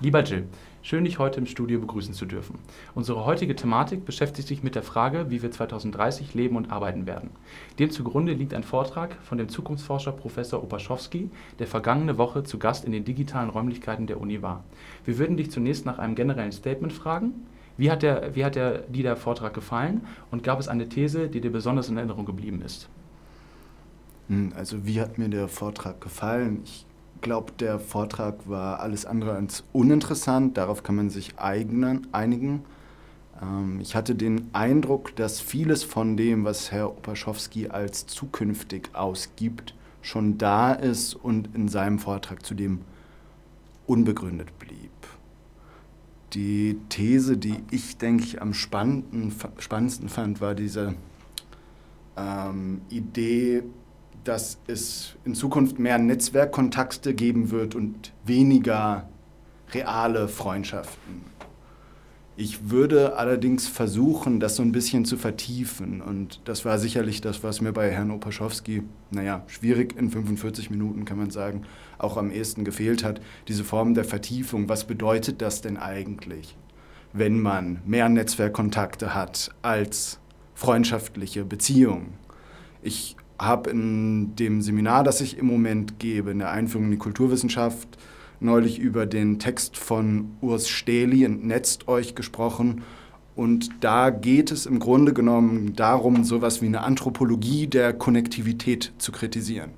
Lieber Jill, schön dich heute im Studio begrüßen zu dürfen. Unsere heutige Thematik beschäftigt sich mit der Frage, wie wir 2030 leben und arbeiten werden. Dem zugrunde liegt ein Vortrag von dem Zukunftsforscher Professor Opaschowski, der vergangene Woche zu Gast in den digitalen Räumlichkeiten der Uni war. Wir würden dich zunächst nach einem generellen Statement fragen. Wie hat, der, wie hat der, dir der Vortrag gefallen und gab es eine These, die dir besonders in Erinnerung geblieben ist? Hm, also wie hat mir der Vortrag gefallen? Ich glaube, der Vortrag war alles andere als uninteressant. Darauf kann man sich eignen, einigen. Ähm, ich hatte den Eindruck, dass vieles von dem, was Herr Opaschowski als zukünftig ausgibt, schon da ist und in seinem Vortrag zudem unbegründet blieb. Die These, die ich, denke ich, am spannendsten fand, war diese ähm, Idee, dass es in Zukunft mehr Netzwerkkontakte geben wird und weniger reale Freundschaften. Ich würde allerdings versuchen, das so ein bisschen zu vertiefen. Und das war sicherlich das, was mir bei Herrn Opaschowski, naja, schwierig in 45 Minuten kann man sagen, auch am ehesten gefehlt hat. Diese Form der Vertiefung. Was bedeutet das denn eigentlich, wenn man mehr Netzwerkkontakte hat als freundschaftliche Beziehungen? Ich habe in dem Seminar, das ich im Moment gebe, in der Einführung in die Kulturwissenschaft, neulich über den Text von Urs Stehli, Entnetzt euch, gesprochen. Und da geht es im Grunde genommen darum, so etwas wie eine Anthropologie der Konnektivität zu kritisieren.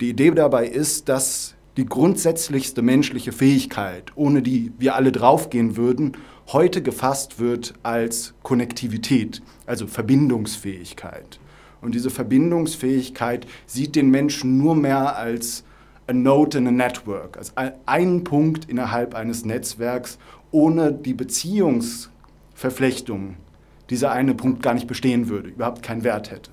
Die Idee dabei ist, dass die grundsätzlichste menschliche Fähigkeit, ohne die wir alle draufgehen würden, heute gefasst wird als Konnektivität, also Verbindungsfähigkeit. Und diese Verbindungsfähigkeit sieht den Menschen nur mehr als a node in a network, als einen Punkt innerhalb eines Netzwerks, ohne die Beziehungsverflechtung dieser eine Punkt gar nicht bestehen würde, überhaupt keinen Wert hätte.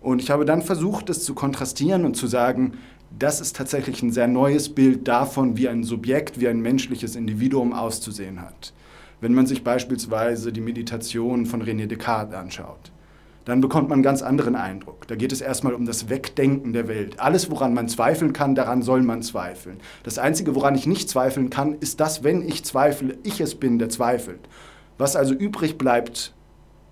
Und ich habe dann versucht, das zu kontrastieren und zu sagen, das ist tatsächlich ein sehr neues Bild davon, wie ein Subjekt, wie ein menschliches Individuum auszusehen hat. Wenn man sich beispielsweise die Meditation von René Descartes anschaut dann bekommt man einen ganz anderen Eindruck. Da geht es erstmal um das Wegdenken der Welt. Alles, woran man zweifeln kann, daran soll man zweifeln. Das Einzige, woran ich nicht zweifeln kann, ist das, wenn ich zweifle, ich es bin, der zweifelt. Was also übrig bleibt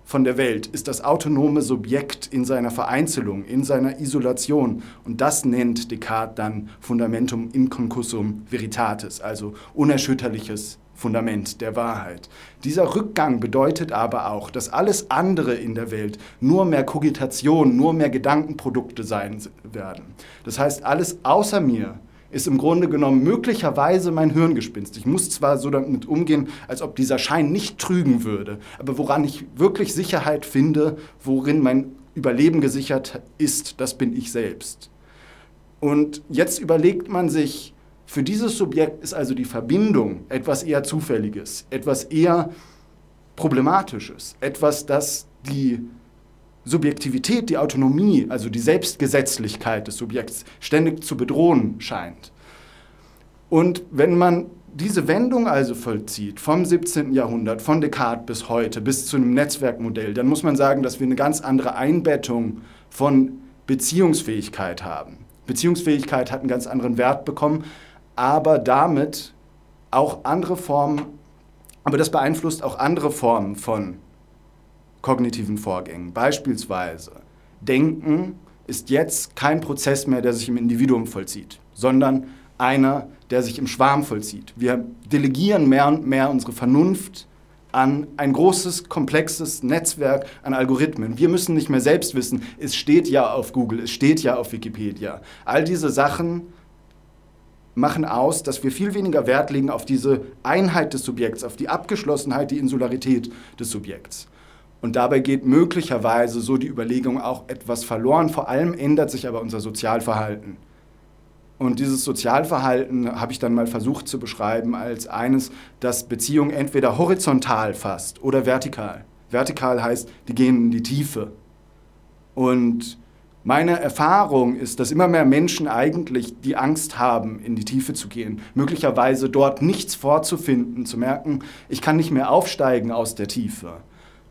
von der Welt, ist das autonome Subjekt in seiner Vereinzelung, in seiner Isolation. Und das nennt Descartes dann Fundamentum inconcussum veritatis, also unerschütterliches Fundament der Wahrheit. Dieser Rückgang bedeutet aber auch, dass alles andere in der Welt nur mehr Kogitation, nur mehr Gedankenprodukte sein werden. Das heißt, alles außer mir ist im Grunde genommen möglicherweise mein Hirngespinst. Ich muss zwar so damit umgehen, als ob dieser Schein nicht trügen würde, aber woran ich wirklich Sicherheit finde, worin mein Überleben gesichert ist, das bin ich selbst. Und jetzt überlegt man sich, für dieses Subjekt ist also die Verbindung etwas eher Zufälliges, etwas eher Problematisches, etwas, das die Subjektivität, die Autonomie, also die Selbstgesetzlichkeit des Subjekts ständig zu bedrohen scheint. Und wenn man diese Wendung also vollzieht, vom 17. Jahrhundert, von Descartes bis heute, bis zu einem Netzwerkmodell, dann muss man sagen, dass wir eine ganz andere Einbettung von Beziehungsfähigkeit haben. Beziehungsfähigkeit hat einen ganz anderen Wert bekommen, aber damit auch andere Formen, aber das beeinflusst auch andere Formen von kognitiven Vorgängen. Beispielsweise Denken ist jetzt kein Prozess mehr, der sich im Individuum vollzieht, sondern einer, der sich im Schwarm vollzieht. Wir delegieren mehr und mehr unsere Vernunft an ein großes, komplexes Netzwerk an Algorithmen. Wir müssen nicht mehr selbst wissen, es steht ja auf Google, es steht ja auf Wikipedia. All diese Sachen machen aus, dass wir viel weniger Wert legen auf diese Einheit des Subjekts, auf die Abgeschlossenheit, die Insularität des Subjekts. Und dabei geht möglicherweise so die Überlegung auch etwas verloren. Vor allem ändert sich aber unser Sozialverhalten. Und dieses Sozialverhalten habe ich dann mal versucht zu beschreiben als eines, das Beziehungen entweder horizontal fasst oder vertikal. Vertikal heißt, die gehen in die Tiefe. Und meine Erfahrung ist, dass immer mehr Menschen eigentlich die Angst haben, in die Tiefe zu gehen, möglicherweise dort nichts vorzufinden, zu merken, ich kann nicht mehr aufsteigen aus der Tiefe.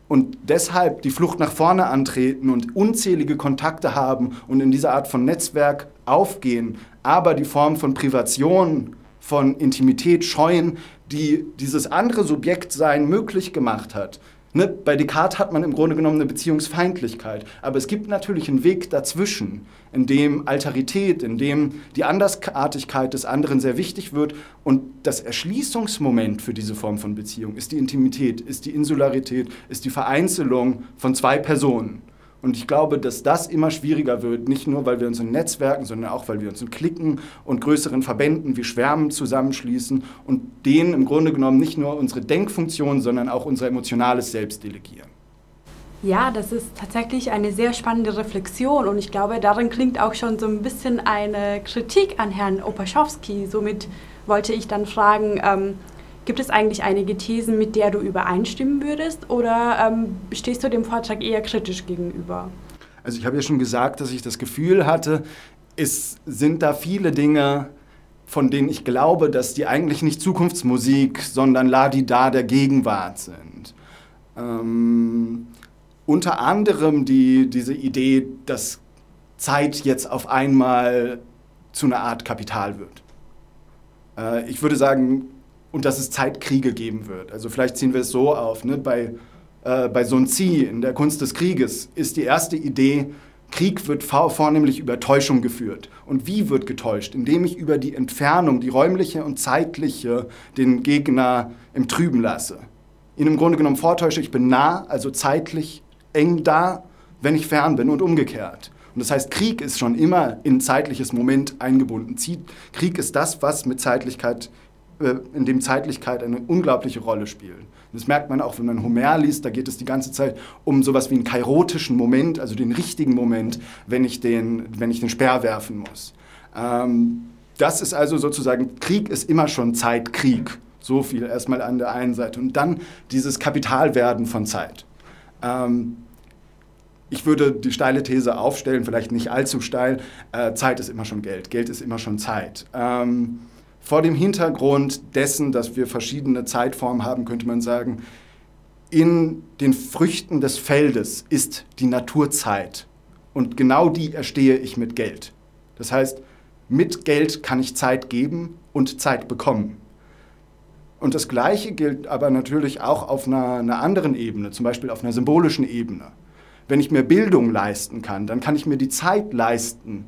Und deshalb die Flucht nach vorne antreten und unzählige Kontakte haben und in dieser Art von Netzwerk aufgehen, aber die Form von Privation von Intimität scheuen, die dieses andere Subjektsein möglich gemacht hat. Ne? Bei Descartes hat man im Grunde genommen eine Beziehungsfeindlichkeit. Aber es gibt natürlich einen Weg dazwischen, in dem Alterität, in dem die Andersartigkeit des anderen sehr wichtig wird. Und das Erschließungsmoment für diese Form von Beziehung ist die Intimität, ist die Insularität, ist die Vereinzelung von zwei Personen. Und ich glaube, dass das immer schwieriger wird, nicht nur, weil wir uns in Netzwerken, sondern auch, weil wir uns in Klicken und größeren Verbänden wie Schwärmen zusammenschließen und denen im Grunde genommen nicht nur unsere Denkfunktion, sondern auch unser emotionales Selbst delegieren. Ja, das ist tatsächlich eine sehr spannende Reflexion und ich glaube, darin klingt auch schon so ein bisschen eine Kritik an Herrn Opaschowski. Somit wollte ich dann fragen, ähm, Gibt es eigentlich einige Thesen, mit der du übereinstimmen würdest oder ähm, stehst du dem Vortrag eher kritisch gegenüber? Also ich habe ja schon gesagt, dass ich das Gefühl hatte, es sind da viele Dinge, von denen ich glaube, dass die eigentlich nicht Zukunftsmusik, sondern Ladi-Da der Gegenwart sind. Ähm, unter anderem die, diese Idee, dass Zeit jetzt auf einmal zu einer Art Kapital wird. Äh, ich würde sagen, und dass es Zeitkriege geben wird. Also vielleicht ziehen wir es so auf. Ne? Bei, äh, bei Sun Tzu in der Kunst des Krieges ist die erste Idee, Krieg wird vornehmlich über Täuschung geführt. Und wie wird getäuscht? Indem ich über die Entfernung, die räumliche und zeitliche, den Gegner im Trüben lasse. Ihn im Grunde genommen vortäusche, ich bin nah, also zeitlich eng da, wenn ich fern bin und umgekehrt. Und das heißt, Krieg ist schon immer in zeitliches Moment eingebunden. Krieg ist das, was mit Zeitlichkeit in dem Zeitlichkeit eine unglaubliche Rolle spielen. Das merkt man auch, wenn man Homer liest, da geht es die ganze Zeit um sowas wie einen kairotischen Moment, also den richtigen Moment, wenn ich den, wenn ich den Speer werfen muss. Ähm, das ist also sozusagen, Krieg ist immer schon Zeitkrieg. So viel erstmal an der einen Seite. Und dann dieses Kapitalwerden von Zeit. Ähm, ich würde die steile These aufstellen, vielleicht nicht allzu steil, äh, Zeit ist immer schon Geld, Geld ist immer schon Zeit. Ähm, vor dem Hintergrund dessen, dass wir verschiedene Zeitformen haben, könnte man sagen, in den Früchten des Feldes ist die Naturzeit. Und genau die erstehe ich mit Geld. Das heißt, mit Geld kann ich Zeit geben und Zeit bekommen. Und das Gleiche gilt aber natürlich auch auf einer, einer, anderen Ebene, zum Beispiel auf einer symbolischen Ebene. Wenn ich mir Bildung leisten kann, dann kann ich mir die Zeit leisten,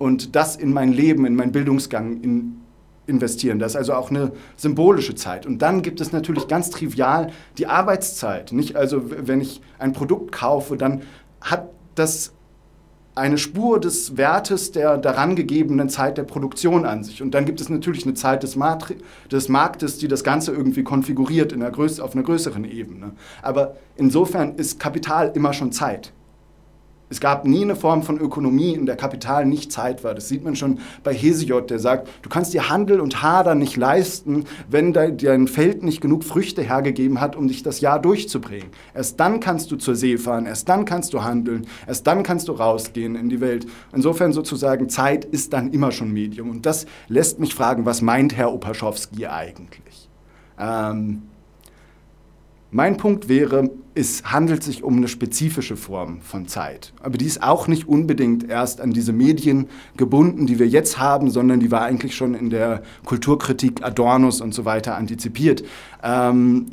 und das in mein Leben, in meinen Bildungsgang in, investieren. Das ist also auch eine symbolische Zeit. Und dann gibt es natürlich ganz trivial die Arbeitszeit. Nicht? Also wenn ich ein Produkt kaufe, dann hat das eine Spur des Wertes der daran gegebenen Zeit der Produktion an sich. Und dann gibt es natürlich eine Zeit des, Matri des Marktes, die das Ganze irgendwie konfiguriert in einer auf einer größeren Ebene. Aber insofern ist Kapital immer schon Zeit. Es gab nie eine Form von Ökonomie, in der Kapital nicht Zeit war. Das sieht man schon bei Hesiod, der sagt, du kannst dir Handel und Hader nicht leisten, wenn dein Feld nicht genug Früchte hergegeben hat, um dich das Jahr durchzubringen. Erst dann kannst du zur See fahren, erst dann kannst du handeln, erst dann kannst du rausgehen in die Welt. Insofern sozusagen, Zeit ist dann immer schon Medium. Und das lässt mich fragen, was meint Herr Opaschowski eigentlich? Ähm, mein Punkt wäre, es handelt sich um eine spezifische Form von Zeit. Aber die ist auch nicht unbedingt erst an diese Medien gebunden, die wir jetzt haben, sondern die war eigentlich schon in der Kulturkritik Adornos und so weiter antizipiert. Ähm,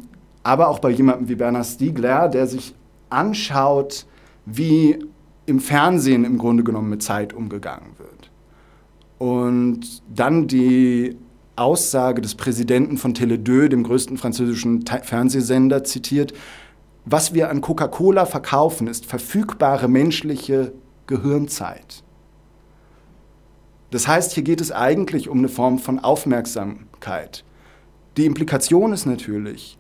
aber auch bei jemandem wie Bernhard Stiegler, der sich anschaut, wie im Fernsehen im Grunde genommen mit Zeit umgegangen wird. Und dann die Aussage des Präsidenten von Tele2, dem größten französischen Fernsehsender, zitiert, was wir an Coca-Cola verkaufen, ist verfügbare menschliche Gehirnzeit. Das heißt, hier geht es eigentlich um eine Form von Aufmerksamkeit. Die Implikation ist natürlich,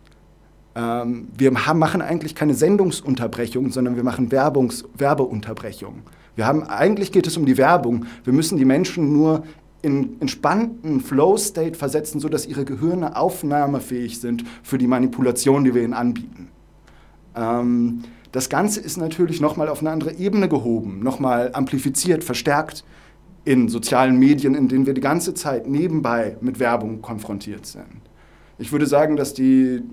ähm, wir machen eigentlich keine Sendungsunterbrechung, sondern wir machen Werbungs Werbeunterbrechung. Wir haben, eigentlich geht es um die Werbung. Wir müssen die Menschen nur in entspannten Flow-State versetzen, sodass ihre Gehirne aufnahmefähig sind für die Manipulation, die wir ihnen anbieten. Ähm, das Ganze ist natürlich nochmal auf eine andere Ebene gehoben, nochmal amplifiziert, verstärkt in sozialen Medien, in denen wir die ganze Zeit nebenbei mit Werbung konfrontiert sind. Ich würde sagen, dass die,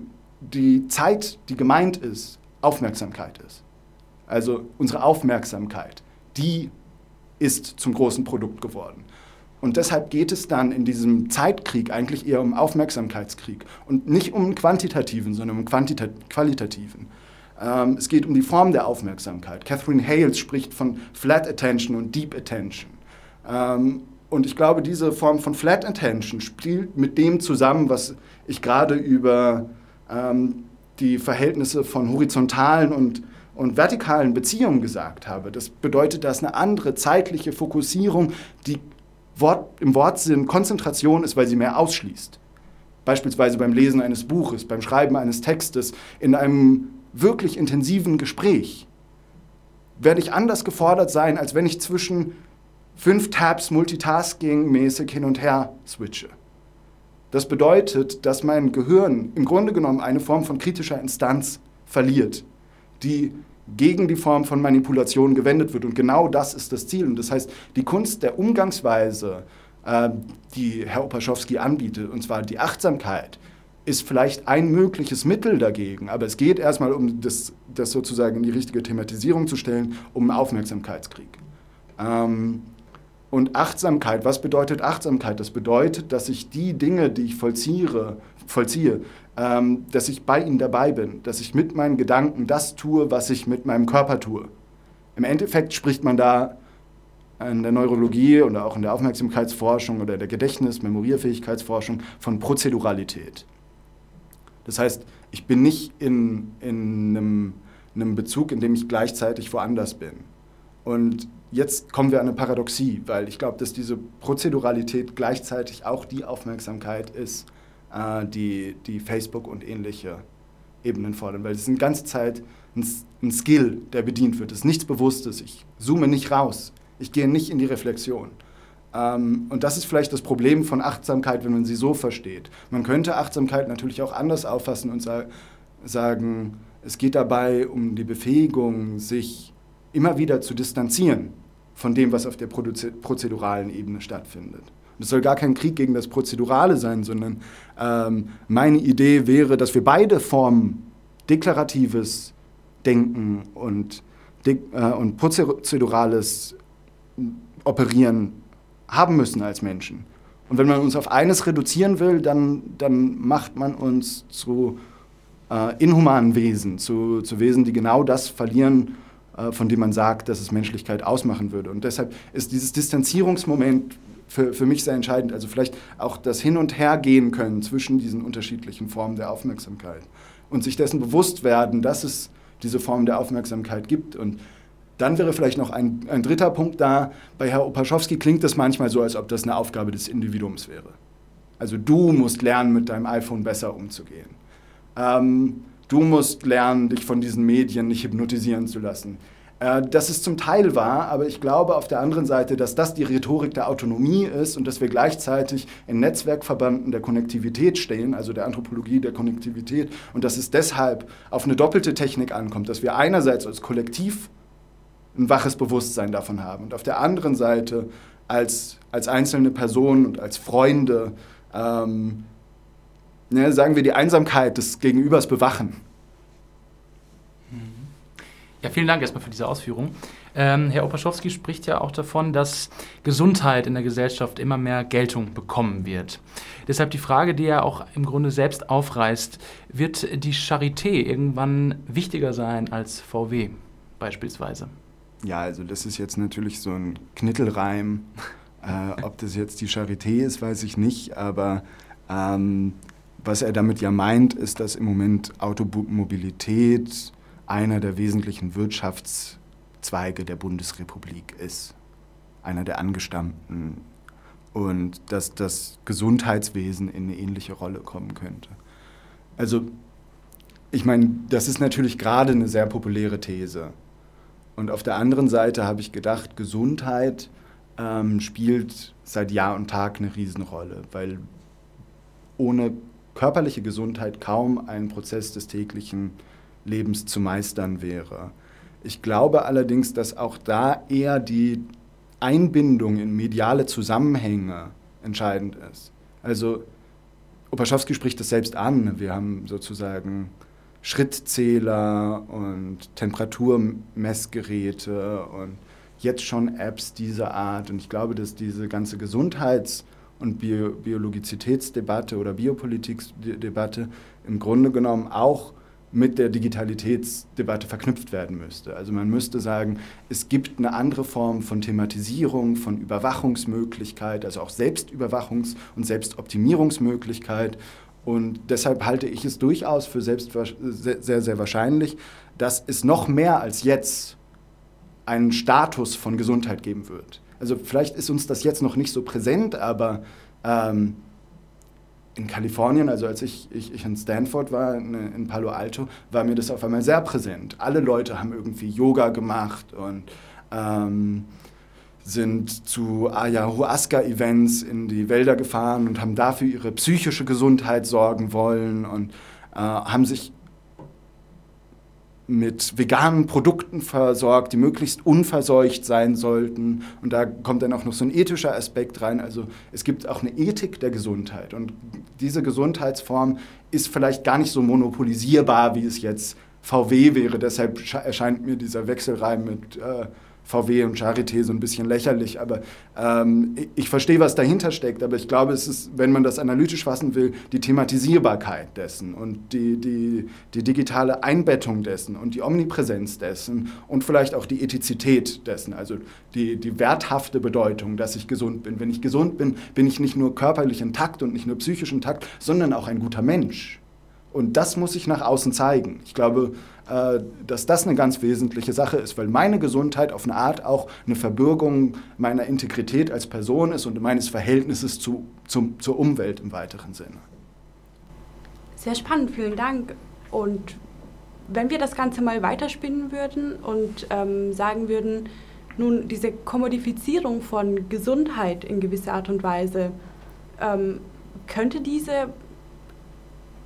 die Zeit, die gemeint ist, Aufmerksamkeit ist. Also unsere Aufmerksamkeit, die ist zum großen Produkt geworden. Und deshalb geht es dann in diesem Zeitkrieg eigentlich eher um Aufmerksamkeitskrieg und nicht um einen quantitativen, sondern um einen qualitativen. Ähm, es geht um die Form der Aufmerksamkeit. Catherine Hales spricht von Flat Attention und Deep Attention. Ähm, und ich glaube, diese Form von Flat Attention spielt mit dem zusammen, was ich gerade über ähm, die Verhältnisse von horizontalen und, und vertikalen Beziehungen gesagt habe. Das bedeutet, dass eine andere zeitliche Fokussierung, die Wort, im Wortsinn Konzentration ist, weil sie mehr ausschließt. Beispielsweise beim Lesen eines Buches, beim Schreiben eines Textes, in einem wirklich intensiven Gespräch werde ich anders gefordert sein, als wenn ich zwischen fünf Tabs Multitasking-mäßig hin und her switche. Das bedeutet, dass mein Gehirn im Grunde genommen eine Form von kritischer Instanz verliert, die gegen die Form von Manipulation gewendet wird. Und genau das ist das Ziel. Und das heißt, die Kunst der Umgangsweise, äh, die Herr Opaschowski anbietet, und zwar die Achtsamkeit, ist vielleicht ein mögliches Mittel dagegen, aber es geht erstmal um das, das sozusagen in die richtige Thematisierung zu stellen, um einen Aufmerksamkeitskrieg. Ähm, und Achtsamkeit, was bedeutet Achtsamkeit? Das bedeutet, dass ich die Dinge, die ich vollziehe, vollziehe ähm, dass ich bei ihnen dabei bin, dass ich mit meinen Gedanken das tue, was ich mit meinem Körper tue. Im Endeffekt spricht man da in der Neurologie oder auch in der Aufmerksamkeitsforschung oder der Gedächtnis-, Memorierfähigkeitsforschung von Prozeduralität. Das heißt, ich bin nicht in, in einem, einem Bezug, in dem ich gleichzeitig woanders bin. Und jetzt kommen wir an eine Paradoxie, weil ich glaube, dass diese Prozeduralität gleichzeitig auch die Aufmerksamkeit ist, äh, die, die Facebook und ähnliche Ebenen fordern. Weil es ist eine ganze Zeit ein, ein Skill, der bedient wird. Es ist nichts Bewusstes. Ich zoome nicht raus. Ich gehe nicht in die Reflexion. Ähm, und das ist vielleicht das Problem von Achtsamkeit, wenn man sie so versteht. Man könnte Achtsamkeit natürlich auch anders auffassen und sagen, es geht dabei um die Befähigung, sich immer wieder zu distanzieren von dem, was auf der prozeduralen Ebene stattfindet. Es soll gar kein Krieg gegen das Prozedurale sein, sondern ähm, meine Idee wäre, dass wir beide Formen deklaratives Denken und, de äh, und prozedurales Operieren haben müssen als Menschen. Und wenn man uns auf eines reduzieren will, dann, dann macht man uns zu äh, inhumanen Wesen, zu, zu Wesen, die genau das verlieren, äh, von dem man sagt, dass es Menschlichkeit ausmachen würde. Und deshalb ist dieses Distanzierungsmoment für, für mich sehr entscheidend. Also vielleicht auch das Hin- und Hergehen können zwischen diesen unterschiedlichen Formen der Aufmerksamkeit und sich dessen bewusst werden, dass es diese Form der Aufmerksamkeit gibt. Und dann wäre vielleicht noch ein, ein dritter Punkt da. Bei Herrn Opaschowski klingt das manchmal so, als ob das eine Aufgabe des Individuums wäre. Also du musst lernen, mit deinem iPhone besser umzugehen. Ähm, du musst lernen, dich von diesen Medien nicht hypnotisieren zu lassen. Äh, dass es zum Teil wahr, aber ich glaube auf der anderen Seite, dass das die Rhetorik der Autonomie ist und dass wir gleichzeitig in Netzwerkverbanden der Konnektivität stehen, also der Anthropologie der Konnektivität, und dass es deshalb auf eine doppelte Technik ankommt, dass wir einerseits als Kollektiv ein waches Bewusstsein davon haben und auf der anderen Seite als, als einzelne Personen und als Freunde, ähm, ne, sagen wir, die Einsamkeit des Gegenübers bewachen. Ja, vielen Dank erstmal für diese Ausführung. Ähm, Herr Opaschowski spricht ja auch davon, dass Gesundheit in der Gesellschaft immer mehr Geltung bekommen wird. Deshalb die Frage, die er auch im Grunde selbst aufreißt, wird die Charité irgendwann wichtiger sein als VW beispielsweise? Ja, also das ist jetzt natürlich so ein Knittelreim. Äh, ob das jetzt die Charité ist, weiß ich nicht, aber ähm, was er damit ja meint, ist, dass im Moment Automobilität einer der wesentlichen Wirtschaftszweige der Bundesrepublik ist, einer der angestammten und dass das Gesundheitswesen in eine ähnliche Rolle kommen könnte. Also ich meine, das ist natürlich gerade eine sehr populäre These. Und auf der anderen Seite habe ich gedacht, Gesundheit ähm, spielt seit Jahr und Tag eine Riesenrolle, weil ohne körperliche Gesundheit kaum ein Prozess des täglichen Lebens zu meistern wäre. Ich glaube allerdings, dass auch da eher die Einbindung in mediale Zusammenhänge entscheidend ist. Also Opaschowski spricht das selbst an. Wir haben sozusagen Schrittzähler und Temperaturmessgeräte und jetzt schon Apps dieser Art. Und ich glaube, dass diese ganze Gesundheits- und Bio Biologizitätsdebatte oder Biopolitikdebatte im Grunde genommen auch mit der Digitalitätsdebatte verknüpft werden müsste. Also man müsste sagen, es gibt eine andere Form von Thematisierung, von Überwachungsmöglichkeit, also auch Selbstüberwachungs- und Selbstoptimierungsmöglichkeit. Und deshalb halte ich es durchaus für selbst, sehr, sehr, wahrscheinlich, dass es noch mehr als jetzt einen Status von Gesundheit geben wird. Also vielleicht ist uns das jetzt noch nicht so präsent, aber ähm, in Kalifornien, also als ich, ich, ich, in Stanford war, in, in, Palo Alto, war mir das auf einmal sehr präsent. Alle Leute haben irgendwie Yoga gemacht und ähm, sind zu Ayahuasca-Events in die Wälder gefahren und haben dafür ihre psychische Gesundheit sorgen wollen und äh, haben sich mit veganen Produkten versorgt, die möglichst unverseucht sein sollten. Und da kommt dann auch noch so ein ethischer Aspekt rein. Also es gibt auch eine Ethik der Gesundheit. Und diese Gesundheitsform ist vielleicht gar nicht so monopolisierbar, wie es jetzt VW wäre. Deshalb erscheint mir dieser Wechselreim mit äh, VW und Charité so ein bisschen lächerlich. Aber ähm, ich verstehe, was dahinter steckt. Aber ich glaube, es ist, wenn man das analytisch fassen will, die Thematisierbarkeit dessen und die, die, die digitale Einbettung dessen und die Omnipräsenz dessen und vielleicht auch die Ethizität dessen, also die, die werthafte Bedeutung, dass ich gesund bin. Wenn ich gesund bin, bin ich nicht nur körperlich intakt und nicht nur psychisch intakt, sondern auch ein guter Mensch. Und das muss ich nach außen zeigen. Ich glaube, äh, dass das eine ganz wesentliche Sache ist, weil meine Gesundheit auf eine Art auch eine Verbürgung meiner Integrität als Person ist und meines Verhältnisses zu, zu, zur Umwelt im weiteren Sinne. Sehr spannend, vielen Dank. Und wenn wir das Ganze mal weiterspinnen würden und ähm, sagen würden, nun diese Kommodifizierung von Gesundheit in gewisser Art und Weise, ähm, könnte diese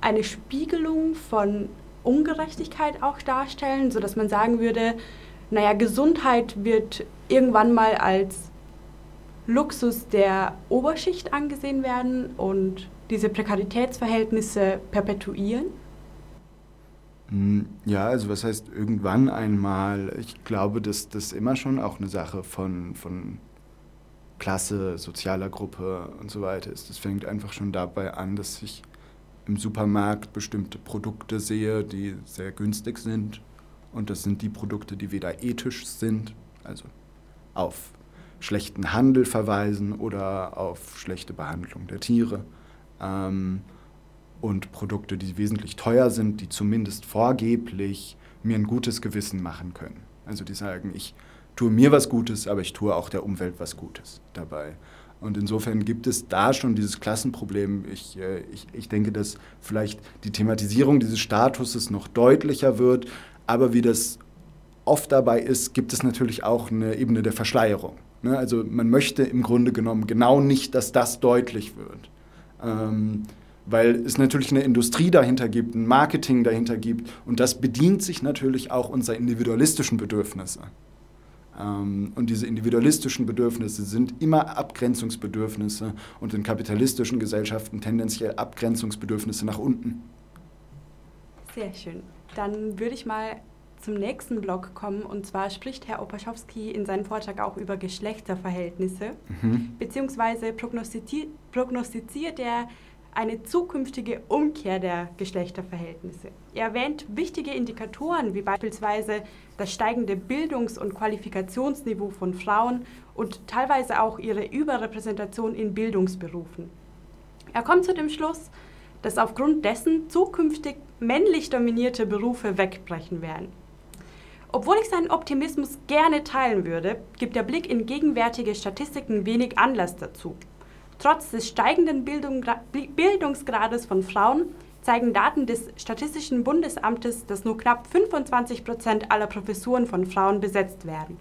eine Spiegelung von Ungerechtigkeit auch darstellen, sodass man sagen würde, naja, Gesundheit wird irgendwann mal als Luxus der Oberschicht angesehen werden und diese Prekaritätsverhältnisse perpetuieren? Hm, ja, also was heißt irgendwann einmal? Ich glaube, dass das immer schon auch eine Sache von, von Klasse, sozialer Gruppe und so weiter ist. Das fängt einfach schon dabei an, dass sich im Supermarkt bestimmte Produkte sehe, die sehr günstig sind. Und das sind die Produkte, die weder ethisch sind, also auf schlechten Handel verweisen oder auf schlechte Behandlung der Tiere. Ähm, und Produkte, die wesentlich teuer sind, die zumindest vorgeblich mir ein gutes Gewissen machen können. Also die sagen, ich tue mir was Gutes, aber ich tue auch der Umwelt was Gutes dabei. Und insofern gibt es da schon dieses Klassenproblem. Ich, äh, ich, ich denke, dass vielleicht die Thematisierung dieses Statuses noch deutlicher wird. Aber wie das oft dabei ist, gibt es natürlich auch eine Ebene der Verschleierung. Ne? Also man möchte im Grunde genommen genau nicht, dass das deutlich wird. Ähm, weil es natürlich eine Industrie dahinter gibt, ein Marketing dahinter gibt und das bedient sich natürlich auch unserer individualistischen Bedürfnisse. Ähm, und diese individualistischen Bedürfnisse sind immer Abgrenzungsbedürfnisse und in kapitalistischen Gesellschaften tendenziell Abgrenzungsbedürfnisse nach unten. Sehr schön. Dann würde ich mal zum nächsten Block kommen. Und zwar spricht Herr Opaschowski in seinem Vortrag auch über Geschlechterverhältnisse, mhm. beziehungsweise prognostiziert er eine zukünftige Umkehr der Geschlechterverhältnisse. Er erwähnt wichtige Indikatoren wie beispielsweise das steigende Bildungs- und Qualifikationsniveau von Frauen und teilweise auch ihre Überrepräsentation in Bildungsberufen. Er kommt zu dem Schluss, dass aufgrund dessen zukünftig männlich dominierte Berufe wegbrechen werden. Obwohl ich seinen Optimismus gerne teilen würde, gibt der Blick in gegenwärtige Statistiken wenig Anlass dazu. Trotz des steigenden Bildungsgrades von Frauen zeigen Daten des Statistischen Bundesamtes, dass nur knapp 25 Prozent aller Professuren von Frauen besetzt werden.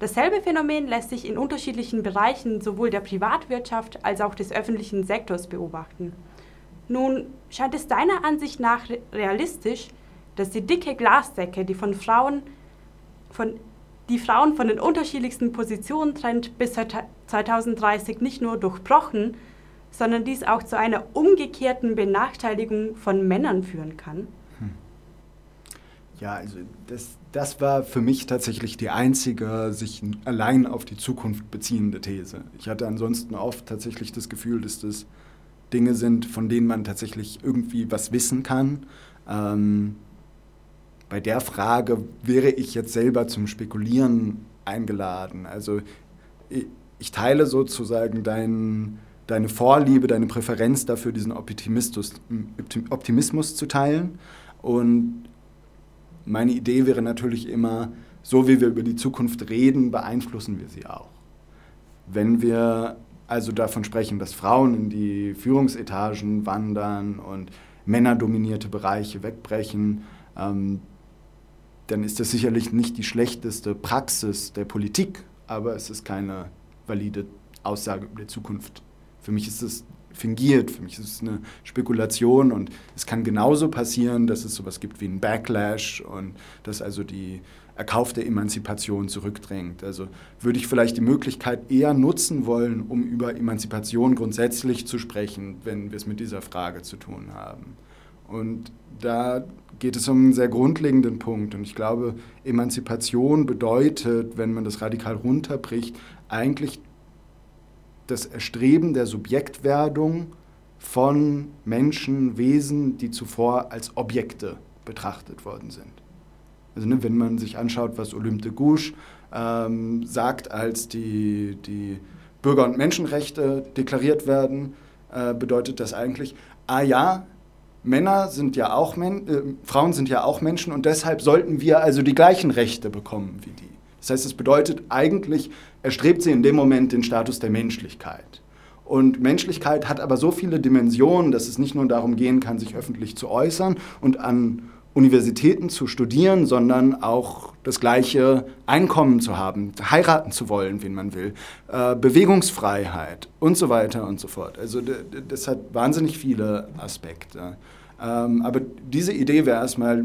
Dasselbe Phänomen lässt sich in unterschiedlichen Bereichen sowohl der Privatwirtschaft als auch des öffentlichen Sektors beobachten. Nun scheint es deiner Ansicht nach realistisch, dass die dicke Glasdecke, die von Frauen von die Frauen von den unterschiedlichsten Positionen trennt, bis 2030 nicht nur durchbrochen, sondern dies auch zu einer umgekehrten Benachteiligung von Männern führen kann? Hm. Ja, also das, das war für mich tatsächlich die einzige sich allein auf die Zukunft beziehende These. Ich hatte ansonsten oft tatsächlich das Gefühl, dass das Dinge sind, von denen man tatsächlich irgendwie was wissen kann. Ähm, bei der Frage wäre ich jetzt selber zum Spekulieren eingeladen. Also ich, ich teile sozusagen dein, deine Vorliebe, deine Präferenz dafür, diesen Optimismus, Optimismus zu teilen. Und meine Idee wäre natürlich immer, so wie wir über die Zukunft reden, beeinflussen wir sie auch. Wenn wir also davon sprechen, dass Frauen in die Führungsetagen wandern und männerdominierte Bereiche wegbrechen, ähm, dann ist das sicherlich nicht die schlechteste Praxis der Politik, aber es ist keine valide Aussage über die Zukunft. Für mich ist es fingiert. Für mich ist es eine Spekulation und es kann genauso passieren, dass es sowas gibt wie einen Backlash und dass also die erkaufte Emanzipation zurückdrängt. Also würde ich vielleicht die Möglichkeit eher nutzen wollen, um über Emanzipation grundsätzlich zu sprechen, wenn wir es mit dieser Frage zu tun haben. Und da geht es um einen sehr grundlegenden Punkt. Und ich glaube, Emanzipation bedeutet, wenn man das radikal runterbricht, eigentlich das Erstreben der Subjektwerdung von Menschen, Wesen, die zuvor als Objekte betrachtet worden sind. Also ne, wenn man sich anschaut, was Olympe de Gouges ähm, sagt, als die, die Bürger- und Menschenrechte deklariert werden, äh, bedeutet das eigentlich, ah ja, Männer sind ja auch Men äh, Frauen sind ja auch Menschen und deshalb sollten wir also die gleichen Rechte bekommen wie die. Das heißt, es bedeutet eigentlich, erstrebt sie in dem Moment den Status der Menschlichkeit. Und Menschlichkeit hat aber so viele Dimensionen, dass es nicht nur darum gehen kann, sich öffentlich zu äußern und an Universitäten zu studieren, sondern auch das gleiche Einkommen zu haben, heiraten zu wollen, wen man will, äh, Bewegungsfreiheit und so weiter und so fort. Also das hat wahnsinnig viele Aspekte. Ähm, aber diese Idee wäre erstmal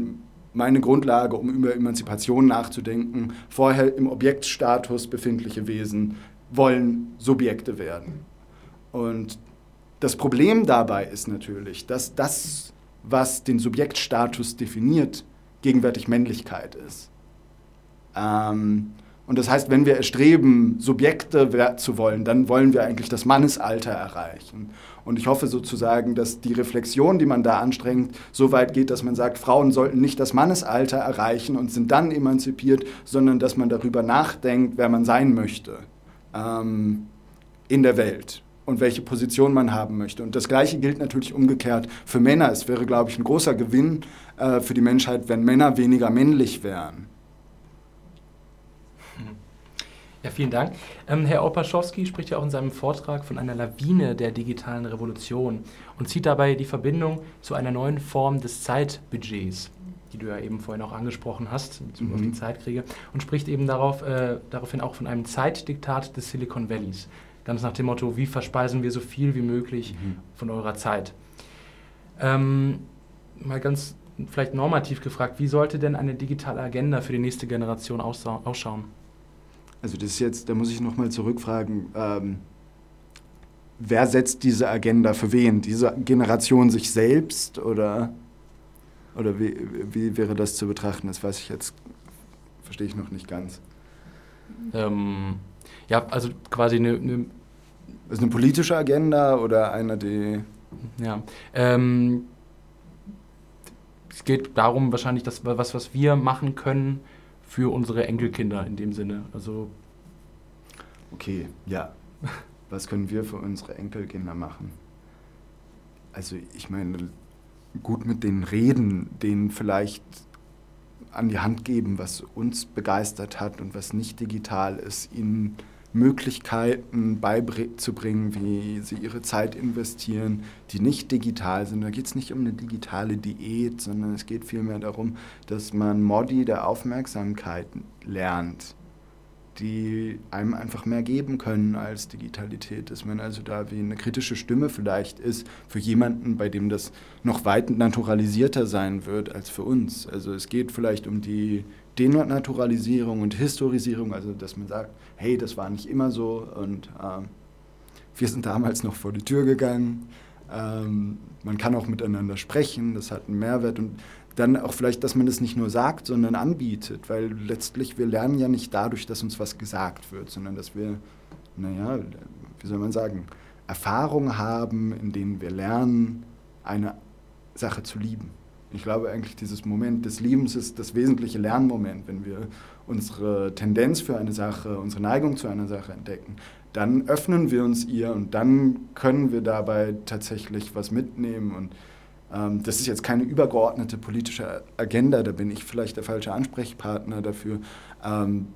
meine Grundlage, um über Emanzipation nachzudenken. Vorher im Objektstatus befindliche Wesen wollen Subjekte werden. Und das Problem dabei ist natürlich, dass das, was den Subjektstatus definiert, gegenwärtig Männlichkeit ist. Ähm, und das heißt, wenn wir erstreben, Subjekte zu wollen, dann wollen wir eigentlich das Mannesalter erreichen. Und ich hoffe sozusagen, dass die Reflexion, die man da anstrengt, so weit geht, dass man sagt, Frauen sollten nicht das Mannesalter erreichen und sind dann emanzipiert, sondern dass man darüber nachdenkt, wer man sein möchte ähm, in der Welt und welche Position man haben möchte. Und das Gleiche gilt natürlich umgekehrt für Männer. Es wäre, glaube ich, ein großer Gewinn äh, für die Menschheit, wenn Männer weniger männlich wären. Ja, vielen Dank. Ähm, Herr Opaschowski spricht ja auch in seinem Vortrag von einer Lawine der digitalen Revolution und zieht dabei die Verbindung zu einer neuen Form des Zeitbudgets, die du ja eben vorhin auch angesprochen hast, in Bezug mhm. auf die Zeitkriege, und spricht eben darauf, äh, daraufhin auch von einem Zeitdiktat des Silicon Valleys. Ganz nach dem Motto, wie verspeisen wir so viel wie möglich mhm. von eurer Zeit? Ähm, mal ganz vielleicht normativ gefragt, wie sollte denn eine digitale Agenda für die nächste Generation ausschauen? Also das ist jetzt, da muss ich nochmal zurückfragen, ähm, wer setzt diese Agenda für wen? Diese Generation sich selbst oder, oder wie, wie wäre das zu betrachten? Das weiß ich jetzt, verstehe ich noch nicht ganz. Ähm, ja, also quasi eine, eine ist eine politische Agenda oder eine, die... Ja, ähm, es geht darum wahrscheinlich, dass was, was wir machen können, für unsere Enkelkinder in dem Sinne. Also okay, ja. Was können wir für unsere Enkelkinder machen? Also ich meine, gut mit denen reden, denen vielleicht an die Hand geben, was uns begeistert hat und was nicht digital ist, ihnen Möglichkeiten beizubringen, wie sie ihre Zeit investieren, die nicht digital sind. Da geht es nicht um eine digitale Diät, sondern es geht vielmehr darum, dass man Modi der Aufmerksamkeit lernt, die einem einfach mehr geben können als Digitalität. Dass man also da wie eine kritische Stimme vielleicht ist für jemanden, bei dem das noch weit naturalisierter sein wird als für uns. Also es geht vielleicht um die Denaturalisierung und Historisierung, also dass man sagt, hey, das war nicht immer so und äh, wir sind damals noch vor die Tür gegangen. Ähm, man kann auch miteinander sprechen, das hat einen Mehrwert und dann auch vielleicht, dass man das nicht nur sagt, sondern anbietet, weil letztlich wir lernen ja nicht dadurch, dass uns was gesagt wird, sondern dass wir, naja, wie soll man sagen, Erfahrungen haben, in denen wir lernen, eine Sache zu lieben. Ich glaube eigentlich, dieses Moment des Liebens ist das wesentliche Lernmoment, wenn wir unsere Tendenz für eine Sache, unsere Neigung zu einer Sache entdecken. Dann öffnen wir uns ihr und dann können wir dabei tatsächlich was mitnehmen. Und ähm, das ist jetzt keine übergeordnete politische Agenda, da bin ich vielleicht der falsche Ansprechpartner dafür. Ähm,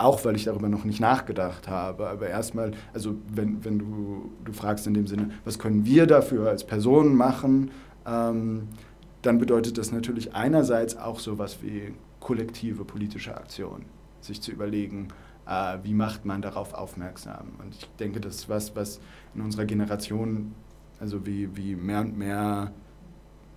auch weil ich darüber noch nicht nachgedacht habe. Aber erstmal, also wenn, wenn du, du fragst in dem Sinne, was können wir dafür als Personen machen, ähm, dann bedeutet das natürlich einerseits auch so etwas wie kollektive politische Aktion, sich zu überlegen, äh, wie macht man darauf aufmerksam. Und ich denke, das ist was, was in unserer Generation also wie, wie mehr und mehr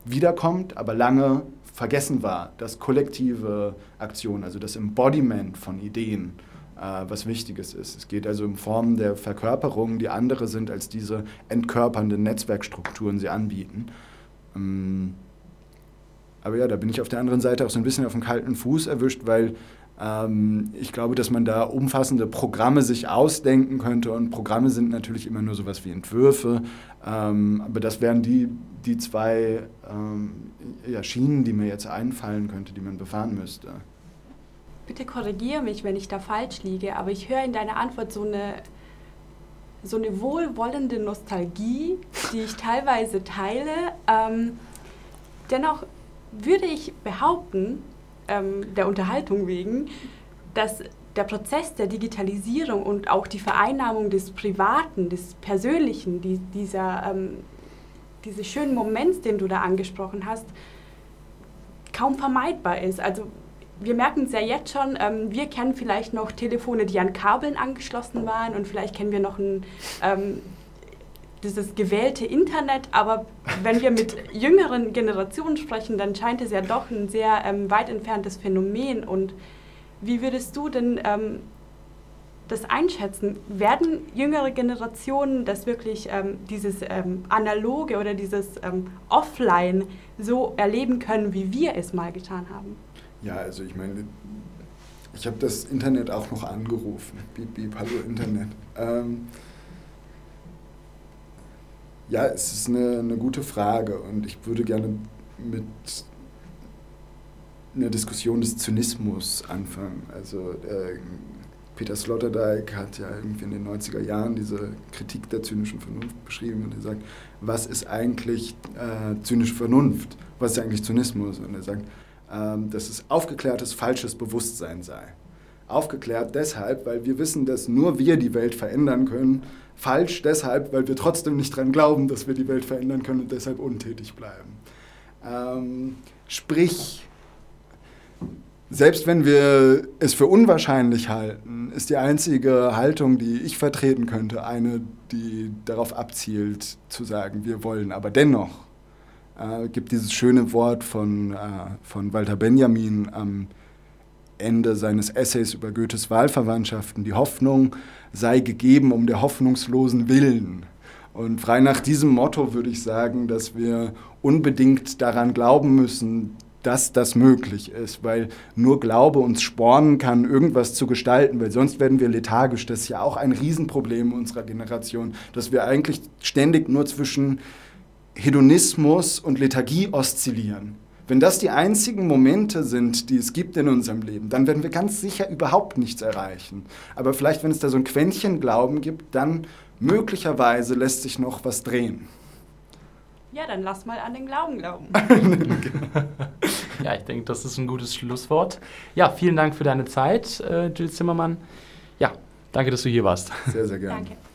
wiederkommt, aber lange vergessen war, dass kollektive Aktion, also das Embodiment von Ideen, äh, was Wichtiges ist. Es geht also um Formen der Verkörperung, die andere sind als diese entkörpernden Netzwerkstrukturen sie anbieten. Ähm, aber ja, da bin ich auf der anderen Seite auch so ein bisschen auf dem kalten Fuß erwischt, weil ähm, ich glaube, dass man da umfassende Programme sich ausdenken könnte und Programme sind natürlich immer nur sowas wie Entwürfe, ähm, aber das wären die, die zwei ähm, ja, Schienen, die mir jetzt einfallen könnte, die man befahren müsste. Bitte korrigiere mich, wenn ich da falsch liege, aber ich höre in deiner Antwort so eine, so eine wohlwollende Nostalgie, die ich teilweise teile. Ähm, dennoch würde ich behaupten, ähm, der Unterhaltung wegen, dass der Prozess der Digitalisierung und auch die Vereinnahmung des Privaten, des Persönlichen, die, dieser, ähm, dieses schönen Moments, den du da angesprochen hast, kaum vermeidbar ist. Also wir merken es ja jetzt schon, ähm, wir kennen vielleicht noch Telefone, die an Kabeln angeschlossen waren und vielleicht kennen wir noch ein ähm, dieses gewählte Internet, aber wenn wir mit jüngeren Generationen sprechen, dann scheint es ja doch ein sehr ähm, weit entferntes Phänomen. Und wie würdest du denn ähm, das einschätzen? Werden jüngere Generationen das wirklich, ähm, dieses ähm, Analoge oder dieses ähm, Offline so erleben können, wie wir es mal getan haben? Ja, also ich meine, ich habe das Internet auch noch angerufen. Beep, beep, hallo Internet. Ja, es ist eine, eine gute Frage und ich würde gerne mit einer Diskussion des Zynismus anfangen. Also äh, Peter Sloterdijk hat ja irgendwie in den 90er Jahren diese Kritik der zynischen Vernunft beschrieben und er sagt, was ist eigentlich äh, zynische Vernunft? Was ist eigentlich Zynismus? Und er sagt, äh, dass es aufgeklärtes, falsches Bewusstsein sei. Aufgeklärt deshalb, weil wir wissen, dass nur wir die Welt verändern können falsch deshalb, weil wir trotzdem nicht daran glauben, dass wir die Welt verändern können und deshalb untätig bleiben. Ähm, sprich, selbst wenn wir es für unwahrscheinlich halten, ist die einzige Haltung, die ich vertreten könnte, eine, die darauf abzielt, zu sagen, wir wollen aber dennoch. Äh, gibt dieses schöne Wort von, äh, von Walter Benjamin am Ende seines Essays über Goethes Wahlverwandtschaften. Die Hoffnung sei gegeben um der hoffnungslosen Willen. Und frei nach diesem Motto würde ich sagen, dass wir unbedingt daran glauben müssen, dass das möglich ist, weil nur Glaube uns spornen kann, irgendwas zu gestalten, weil sonst werden wir lethargisch. Das ist ja auch ein Riesenproblem unserer Generation, dass wir eigentlich ständig nur zwischen Hedonismus und Lethargie oszillieren. Wenn das die einzigen Momente sind, die es gibt in unserem Leben, dann werden wir ganz sicher überhaupt nichts erreichen. Aber vielleicht, wenn es da so ein Quäntchen Glauben gibt, dann möglicherweise lässt sich noch was drehen. Ja, dann lass mal an den Glauben glauben. ja, ich denke, das ist ein gutes Schlusswort. Ja, vielen Dank für deine Zeit, äh, Jill Zimmermann. Ja, danke, dass du hier warst. Sehr, sehr gerne. Danke.